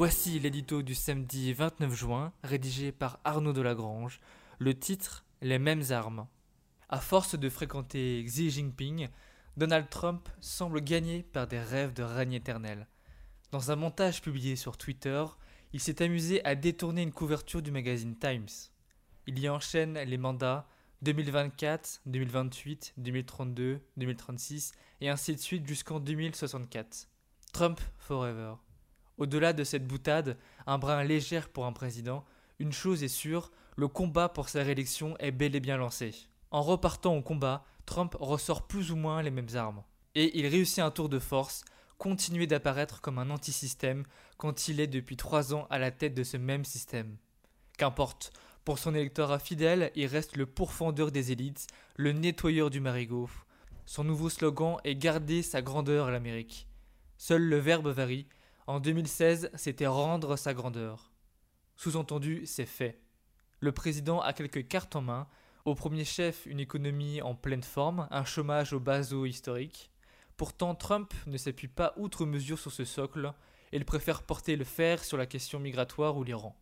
Voici l'édito du samedi 29 juin, rédigé par Arnaud Delagrange. Le titre Les mêmes armes. À force de fréquenter Xi Jinping, Donald Trump semble gagner par des rêves de règne éternel. Dans un montage publié sur Twitter, il s'est amusé à détourner une couverture du magazine Times. Il y enchaîne les mandats 2024, 2028, 2032, 2036 et ainsi de suite jusqu'en 2064. Trump Forever. Au-delà de cette boutade, un brin légère pour un président, une chose est sûre, le combat pour sa réélection est bel et bien lancé. En repartant au combat, Trump ressort plus ou moins les mêmes armes. Et il réussit un tour de force, continuer d'apparaître comme un anti-système quand il est depuis trois ans à la tête de ce même système. Qu'importe, pour son électorat fidèle, il reste le pourfendeur des élites, le nettoyeur du marigot. Son nouveau slogan est Garder sa grandeur à l'Amérique. Seul le verbe varie. En 2016, c'était rendre sa grandeur. Sous-entendu, c'est fait. Le président a quelques cartes en main. Au premier chef, une économie en pleine forme, un chômage au bas historique. Pourtant, Trump ne s'appuie pas outre mesure sur ce socle, et il préfère porter le fer sur la question migratoire ou l'Iran.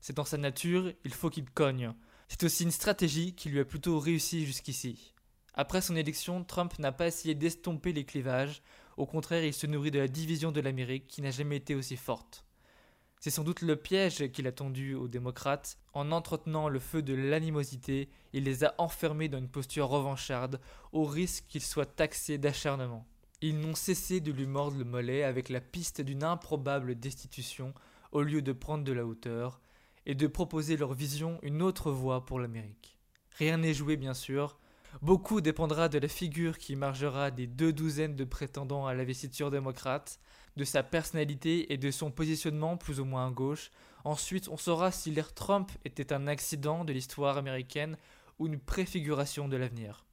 C'est dans sa nature, il faut qu'il cogne. C'est aussi une stratégie qui lui a plutôt réussi jusqu'ici. Après son élection, Trump n'a pas essayé d'estomper les clivages, au contraire il se nourrit de la division de l'Amérique qui n'a jamais été aussi forte. C'est sans doute le piège qu'il a tendu aux démocrates. En entretenant le feu de l'animosité, il les a enfermés dans une posture revancharde, au risque qu'ils soient taxés d'acharnement. Ils n'ont cessé de lui mordre le mollet avec la piste d'une improbable destitution, au lieu de prendre de la hauteur, et de proposer leur vision une autre voie pour l'Amérique. Rien n'est joué bien sûr, beaucoup dépendra de la figure qui émergera des deux douzaines de prétendants à l'investiture démocrate, de sa personnalité et de son positionnement plus ou moins à gauche. Ensuite, on saura si l'ère Trump était un accident de l'histoire américaine ou une préfiguration de l'avenir.